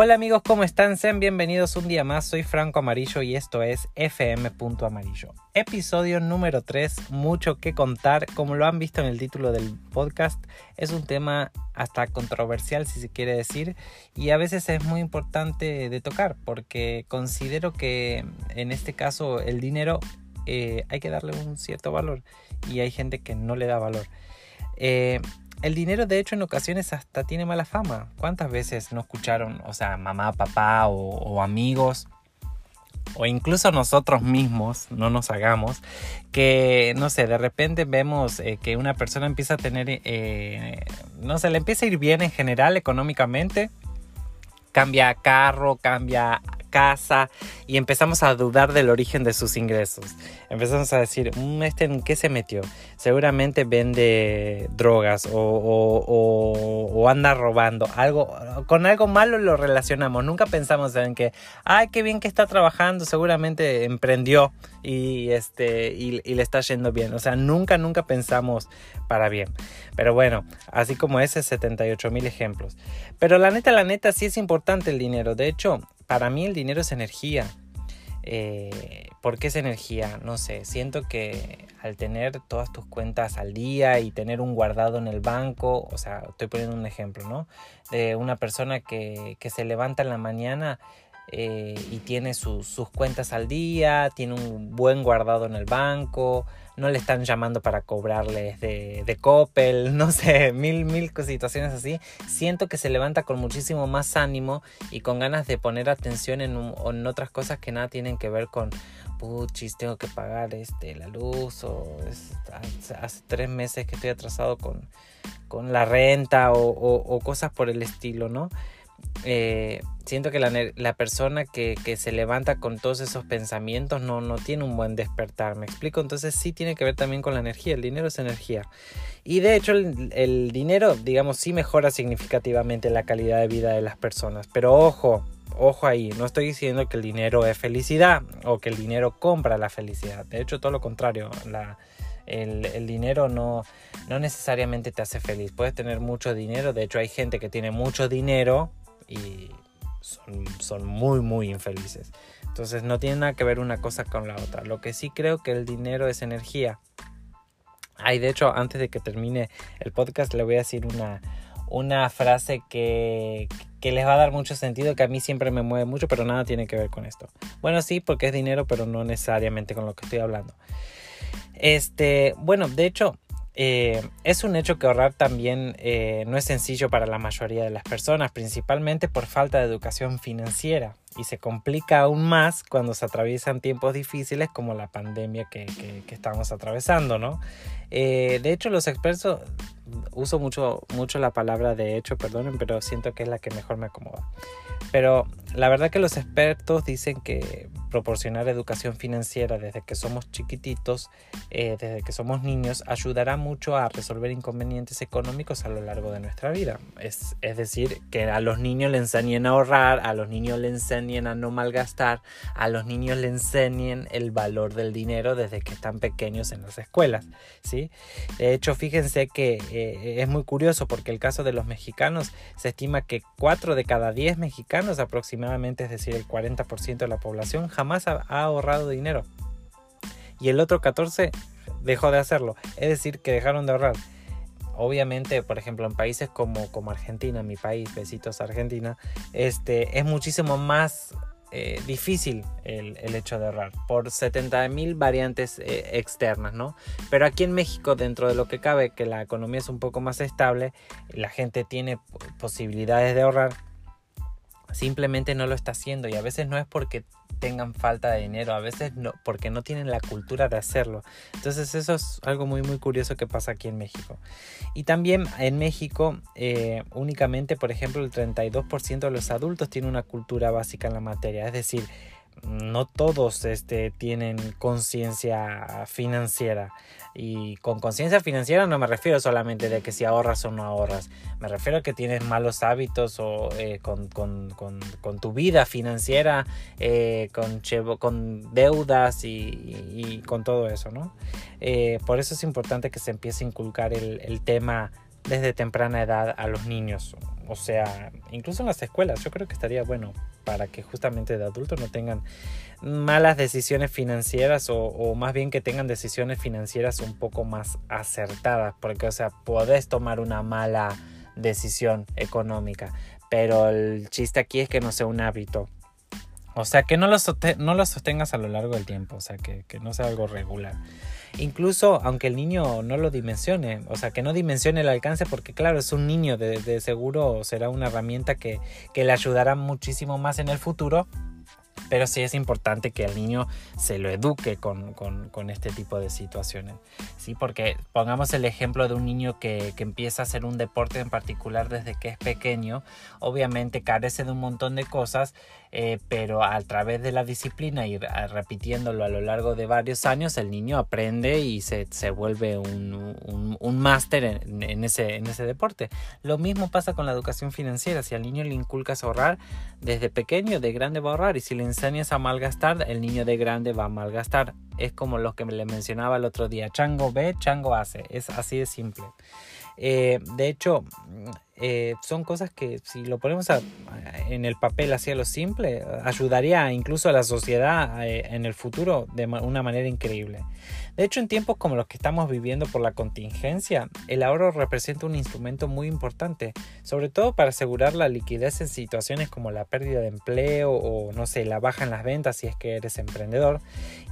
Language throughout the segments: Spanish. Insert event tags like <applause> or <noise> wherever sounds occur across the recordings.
Hola amigos, ¿cómo están? Sean bienvenidos un día más. Soy Franco Amarillo y esto es FM Amarillo. Episodio número 3, mucho que contar. Como lo han visto en el título del podcast, es un tema hasta controversial si se quiere decir y a veces es muy importante de tocar porque considero que en este caso el dinero eh, hay que darle un cierto valor y hay gente que no le da valor. Eh, el dinero de hecho en ocasiones hasta tiene mala fama. ¿Cuántas veces no escucharon, o sea, mamá, papá o, amigos? O incluso nosotros mismos, no nos hagamos, que, no sé, de repente vemos eh, que una persona empieza a tener, eh, no sé, le empieza a ir bien en general económicamente, cambia carro, cambia casa y empezamos a dudar del origen de sus ingresos. Empezamos a decir, mm, ¿este en qué se metió? Seguramente vende drogas o, anda robando. Algo, con algo malo lo relacionamos. Nunca pensamos en que, ay, qué bien que está trabajando, seguramente emprendió y, este, y le está yendo bien. O sea, nunca, nunca pensamos para bien. Pero bueno, así como ese 78 mil ejemplos. Pero la neta, la neta, sí es importante el dinero. De hecho, para mí el dinero es energía. Eh, ¿Por qué es energía? No sé, siento que al tener todas tus cuentas al día y tener un guardado en el banco, o sea, estoy poniendo un ejemplo, ¿no? De una persona que, que se levanta en la mañana eh, y tiene sus cuentas al día, tiene un buen guardado en el banco, no le están llamando para cobrarles de, de Coppel, <laughs> no sé, mil, mil situaciones así. Siento que se levanta con muchísimo más ánimo y con ganas de poner atención en, en otras cosas que nada tienen que ver con, puchis, tengo que pagar este, la luz o hace, tres meses que estoy atrasado con, con la renta o, o cosas por el estilo, ¿no? Eh, siento que la, persona que, se levanta con todos esos pensamientos no, no tiene un buen despertar, ¿me explico? Entonces sí tiene que ver también con la energía, el dinero es energía. Y de hecho el, el dinero, digamos, sí mejora significativamente la calidad de vida de las personas, pero ojo, ojo ahí, no estoy diciendo que el dinero es felicidad o que el dinero compra la felicidad, de hecho todo lo contrario, la el, dinero no, no necesariamente te hace feliz. Puedes tener mucho dinero, de hecho hay gente que tiene mucho dinero y son, muy, muy infelices. Entonces no tiene nada que ver una cosa con la otra. Lo que sí creo que el dinero es energía. Ay, de hecho, antes de que termine el podcast, le voy a decir una, una frase que, que, les va a dar mucho sentido, que a mí siempre me mueve mucho, pero nada tiene que ver con esto. Bueno, sí, porque es dinero, pero no necesariamente con lo que estoy hablando. Este, bueno, de hecho, eh, es un hecho que ahorrar también eh, no es sencillo para la mayoría de las personas, principalmente por falta de educación financiera y se complica aún más cuando se atraviesan tiempos difíciles como la pandemia que, estamos atravesando, ¿no? Eh, de hecho, los expertos, uso mucho, mucho la palabra de hecho, perdonen, pero siento que es la que mejor me acomoda. Pero la verdad que los expertos dicen que proporcionar educación financiera desde que somos chiquititos, eh, desde que somos niños, ayudará mucho a resolver inconvenientes económicos a lo largo de nuestra vida. Es, decir, que a los niños le enseñen a ahorrar, a los niños le enseñen a no malgastar, a los niños le enseñen el valor del dinero desde que están pequeños en las escuelas. ¿sí? De hecho, fíjense que eh, es muy curioso porque el caso de los mexicanos se estima que 4 de cada 10 mexicanos aproximadamente, es decir, el 40% de la población, jamás ha, ahorrado dinero. Y el otro 14 dejó de hacerlo. Es decir, que dejaron de ahorrar. Obviamente, por ejemplo, en países como, como Argentina, mi país, besitos Argentina, este, es muchísimo más eh, difícil el, hecho de ahorrar por 70 mil variantes eh, externas, ¿no? Pero aquí en México, dentro de lo que cabe, que la economía es un poco más estable, la gente tiene posibilidades de ahorrar, simplemente no lo está haciendo y a veces no es porque tengan falta de dinero, a veces no, porque no tienen la cultura de hacerlo. Entonces eso es algo muy muy curioso que pasa aquí en México. Y también en México eh, únicamente, por ejemplo, el 32% de los adultos tiene una cultura básica en la materia, es decir, no todos este, tienen conciencia financiera. Y con conciencia financiera no me refiero solamente de que si ahorras o no ahorras. Me refiero a que tienes malos hábitos o eh, con, tu vida financiera, eh, con, con deudas y, con todo eso, ¿no? Eh, por eso es importante que se empiece a inculcar el tema desde temprana edad a los niños o sea, incluso en las escuelas, yo creo que estaría bueno para que justamente de adultos no tengan malas decisiones financieras o, más bien que tengan decisiones financieras un poco más acertadas, porque o sea, podés tomar una mala decisión económica, pero el chiste aquí es que no sea un hábito. O sea, que no lo, no lo sostengas a lo largo del tiempo, o sea, que, que no sea algo regular. Incluso aunque el niño no lo dimensione, o sea, que no dimensione el alcance, porque claro, es un niño, de, seguro será una herramienta que, que le ayudará muchísimo más en el futuro pero sí es importante que el niño se lo eduque con, este tipo de situaciones. ¿sí? Porque pongamos el ejemplo de un niño que, que, empieza a hacer un deporte en particular desde que es pequeño, obviamente carece de un montón de cosas eh, pero a través de la disciplina y repitiéndolo a lo largo de varios años, el niño aprende y se, se vuelve un, un, máster en, ese, en ese deporte. Lo mismo pasa con la educación financiera. Si al niño le inculcas ahorrar desde pequeño, de grande va a ahorrar. Y si le enseñas a malgastar, el niño de grande va a malgastar. Es como lo que le mencionaba el otro día. Chango ve, chango hace. Es así de simple. Eh, de hecho, eh, son cosas que si lo ponemos en el papel hacia lo simple, ayudaría incluso a la sociedad eh, en el futuro de una manera increíble. De hecho, en tiempos como los que estamos viviendo por la contingencia, el ahorro representa un instrumento muy importante, sobre todo para asegurar la liquidez en situaciones como la pérdida de empleo o, no sé, la baja en las ventas si es que eres emprendedor.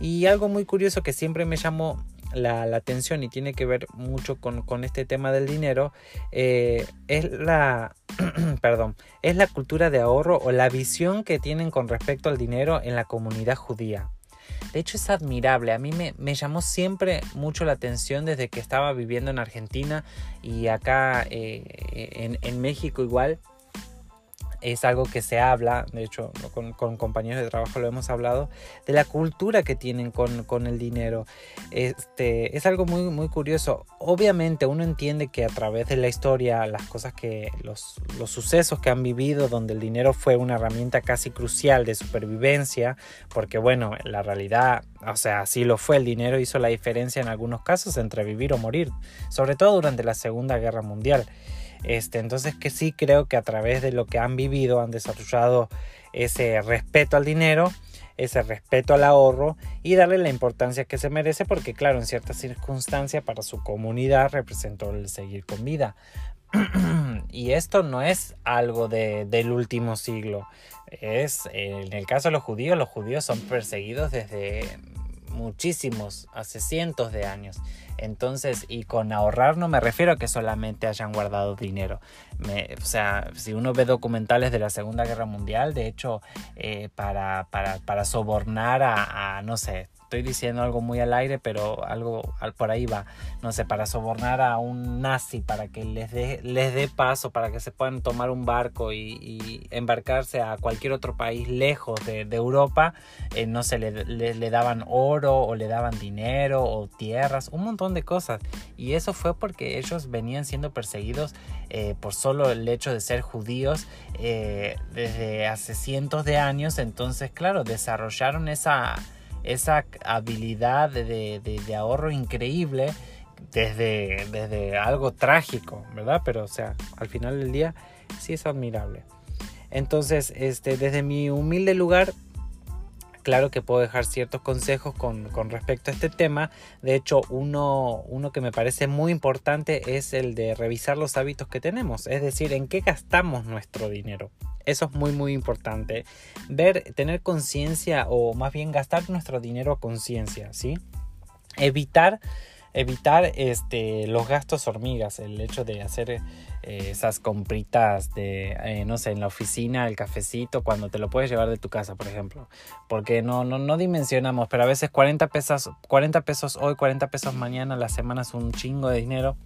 Y algo muy curioso que siempre me llamó la, atención y tiene que ver mucho con, este tema del dinero eh, es la <clears throat> perdón es la cultura de ahorro o la visión que tienen con respecto al dinero en la comunidad judía. De hecho es admirable. A mí me, me llamó siempre mucho la atención desde que estaba viviendo en Argentina y acá eh, en, en México igual es algo que se habla, de hecho con, compañeros de trabajo lo hemos hablado, de la cultura que tienen con, el dinero. Este, es algo muy, muy curioso. Obviamente uno entiende que a través de la historia, las cosas que, los, los sucesos que han vivido, donde el dinero fue una herramienta casi crucial de supervivencia, porque bueno, la realidad, o sea, así lo fue, el dinero hizo la diferencia en algunos casos entre vivir o morir, sobre todo durante la Segunda Guerra Mundial. Este, entonces que sí creo que a través de lo que han vivido han desarrollado ese respeto al dinero, ese respeto al ahorro y darle la importancia que se merece porque claro, en ciertas circunstancias para su comunidad representó el seguir con vida. <clears throat> y esto no es algo del último siglo. Es, en el caso de los judíos, los judíos son perseguidos desde muchísimos, hace cientos de años. Entonces, y con ahorrar no me refiero a que solamente hayan guardado dinero. o sea, si uno ve documentales de la Segunda Guerra Mundial, de hecho, eh, para, para, para, sobornar a, a, no sé, estoy diciendo algo muy al aire, pero algo por ahí va. No sé, para sobornar a un nazi, para que les dé les dé paso, para que se puedan tomar un barco y, embarcarse a cualquier otro país lejos de, Europa, eh, no sé, le, le, daban oro o le daban dinero o tierras, un montón de cosas. Y eso fue porque ellos venían siendo perseguidos eh, por solo el hecho de ser judíos eh, desde hace cientos de años. Entonces, claro, desarrollaron esa esa habilidad de, ahorro increíble desde, desde algo trágico, ¿verdad? Pero, o sea, al final del día sí es admirable. Entonces, este, desde mi humilde lugar, claro que puedo dejar ciertos consejos con, respecto a este tema. De hecho, uno, uno, que me parece muy importante es el de revisar los hábitos que tenemos, es decir, en qué gastamos nuestro dinero. Eso es muy muy importante. Ver, tener conciencia o más bien gastar nuestro dinero a conciencia, ¿sí? Evitar evitar este, los gastos hormigas, el hecho de hacer eh, esas compritas de, eh, no sé, en la oficina, el cafecito, cuando te lo puedes llevar de tu casa, por ejemplo. Porque no, no, no dimensionamos, pero a veces 40 pesos, 40 pesos hoy, 40 pesos mañana, la semana es un chingo de dinero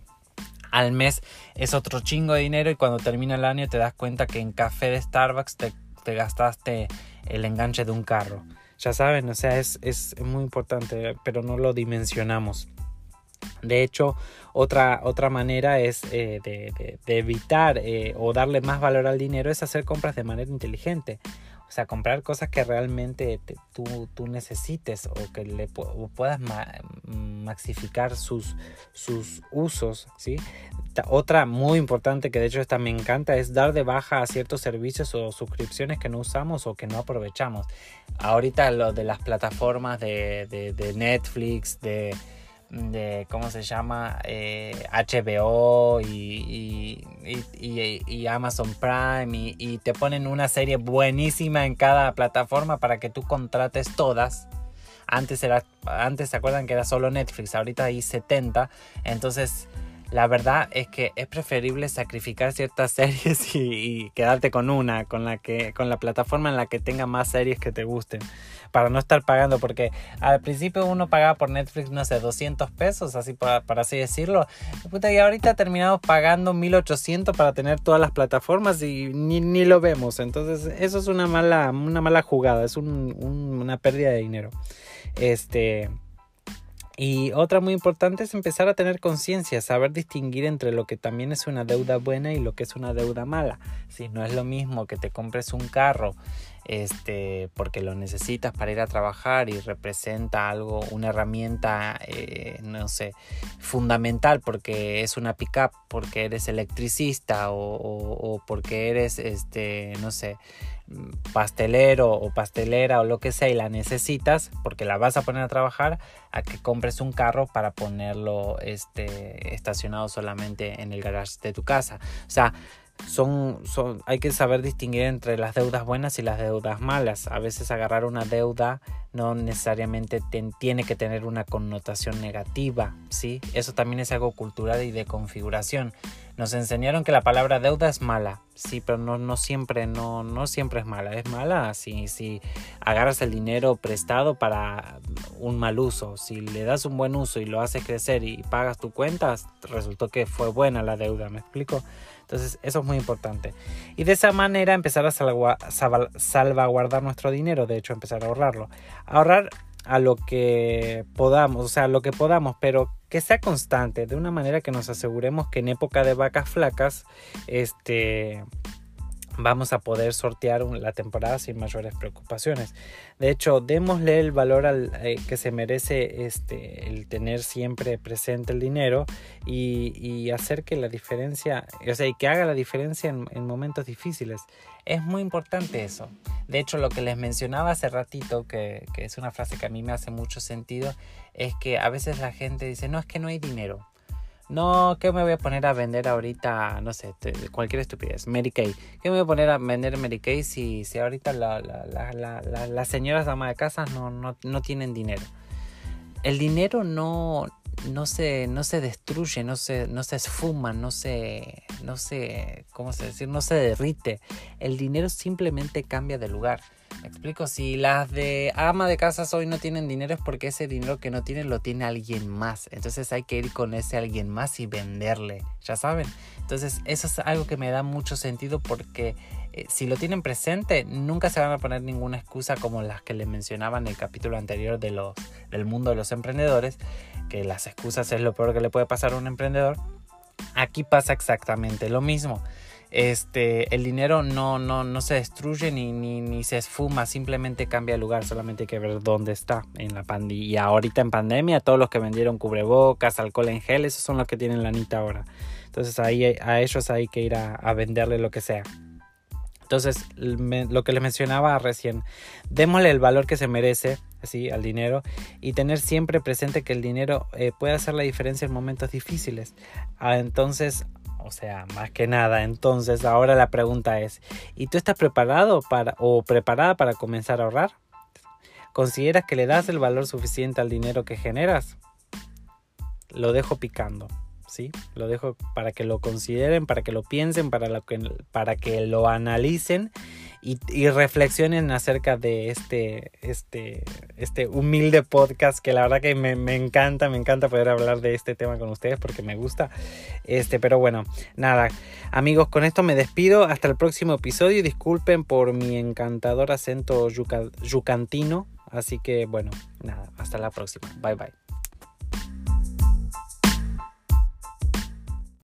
al mes es otro chingo de dinero y cuando termina el año te das cuenta que en café de Starbucks te, gastaste el enganche de un carro. Ya saben, o sea, es, muy importante, pero no lo dimensionamos. De hecho, otra, otra manera es eh, de, evitar eh, o darle más valor al dinero es hacer compras de manera inteligente. O sea, comprar cosas que realmente tú, tú, necesites o que le puedas maxificar sus, sus usos, ¿sí? otra muy importante que de hecho esta me encanta es dar de baja a ciertos servicios o suscripciones que no usamos o que no aprovechamos. Ahorita lo de las plataformas de, de, Netflix, de, de, ¿cómo se llama? HBO eh, y, y, y, Amazon Prime y, te ponen una serie buenísima en cada plataforma para que tú contrates todas. Antes, era, antes se acuerdan que era solo Netflix, ahorita hay 70. Entonces la verdad es que es preferible sacrificar ciertas <laughs> series y, quedarte con una, con la que, con la plataforma en la que tenga más series que te gusten, para no estar pagando, porque al principio uno pagaba por Netflix, no sé, 200 pesos, así para, así decirlo, y ahorita terminamos pagando 1800 para tener todas las plataformas y ni, lo vemos, entonces eso es una mala, una mala jugada, es una pérdida de dinero. Este y otra muy importante es empezar a tener conciencia, saber distinguir entre lo que también es una deuda buena y lo que es una deuda mala. Si no es lo mismo que te compres un carro este, porque lo necesitas para ir a trabajar y representa algo, una herramienta, eh, no sé, fundamental porque es una pickup, porque eres electricista o, o porque eres, este, no sé, pastelero o pastelera o lo que sea y la necesitas porque la vas a poner a trabajar a que compres un carro para ponerlo este, estacionado solamente en el garage de tu casa. O sea, son, son, hay que saber distinguir entre las deudas buenas y las deudas malas. A veces agarrar una deuda no necesariamente tiene que tener una connotación negativa, ¿sí? Eso también es algo cultural y de configuración. Nos enseñaron que la palabra deuda es mala, sí, pero no, no siempre, no, no siempre es mala. Es mala si, si agarras el dinero prestado para un mal uso. Si le das un buen uso y lo haces crecer y pagas tu cuenta, resultó que fue buena la deuda, ¿me explico? Entonces eso es muy importante. Y de esa manera empezar a salvaguardar nuestro dinero, de hecho empezar a ahorrarlo. Ahorrar a lo que podamos, o sea, lo que podamos, pero que sea constante, de una manera que nos aseguremos que en época de vacas flacas, este, vamos a poder sortear la temporada sin mayores preocupaciones. De hecho, démosle el valor al, eh, que se merece este, el tener siempre presente el dinero y, hacer que la diferencia, o sea, y que haga la diferencia en, momentos difíciles. Es muy importante eso. De hecho, lo que les mencionaba hace ratito, que, que es una frase que a mí me hace mucho sentido, es que a veces la gente dice, no, es que no hay dinero. No, ¿qué me voy a poner a vender ahorita? No sé, cualquier estupidez. Mary Kay. ¿Qué me voy a poner a vender Mary Kay si, si ahorita la, las señoras ama de casa no, no, no, tienen dinero? El dinero no, no, se, no se destruye, no se, no se esfuma, no se, no se, ¿cómo se decir? No se derrite. El dinero simplemente cambia de lugar. Me explico, si las de ama de casas hoy no tienen dinero es porque ese dinero que no tienen lo tiene alguien más. Entonces hay que ir con ese alguien más y venderle, ya saben. Entonces eso es algo que me da mucho sentido porque eh, si lo tienen presente nunca se van a poner ninguna excusa como las que les mencionaba en el capítulo anterior de los, del mundo de los emprendedores, que las excusas es lo peor que le puede pasar a un emprendedor. Aquí pasa exactamente lo mismo este, el dinero no, no, no se destruye ni, ni, ni, se esfuma, simplemente cambia de lugar, solamente hay que ver dónde está en la pandemia. Y ahorita en pandemia, todos los que vendieron cubrebocas, alcohol en gel, esos son los que tienen la anita ahora. Entonces ahí a ellos hay que ir a, venderle lo que sea. Entonces, lo que les mencionaba recién, démosle el valor que se merece así al dinero y tener siempre presente que el dinero eh, puede hacer la diferencia en momentos difíciles. Ah, entonces, o sea, más que nada. Entonces, ahora la pregunta es, ¿y tú estás preparado para o preparada para comenzar a ahorrar? ¿Consideras que le das el valor suficiente al dinero que generas? Lo dejo picando, ¿sí? Lo dejo para que lo consideren, para que lo piensen, para, que, para que lo analicen y, reflexionen acerca de este, este, este humilde podcast que la verdad que me, me, encanta, me encanta poder hablar de este tema con ustedes porque me gusta. Este, pero bueno, nada, amigos, con esto me despido. Hasta el próximo episodio. Disculpen por mi encantador acento yucantino. Así que bueno, nada, hasta la próxima. Bye bye.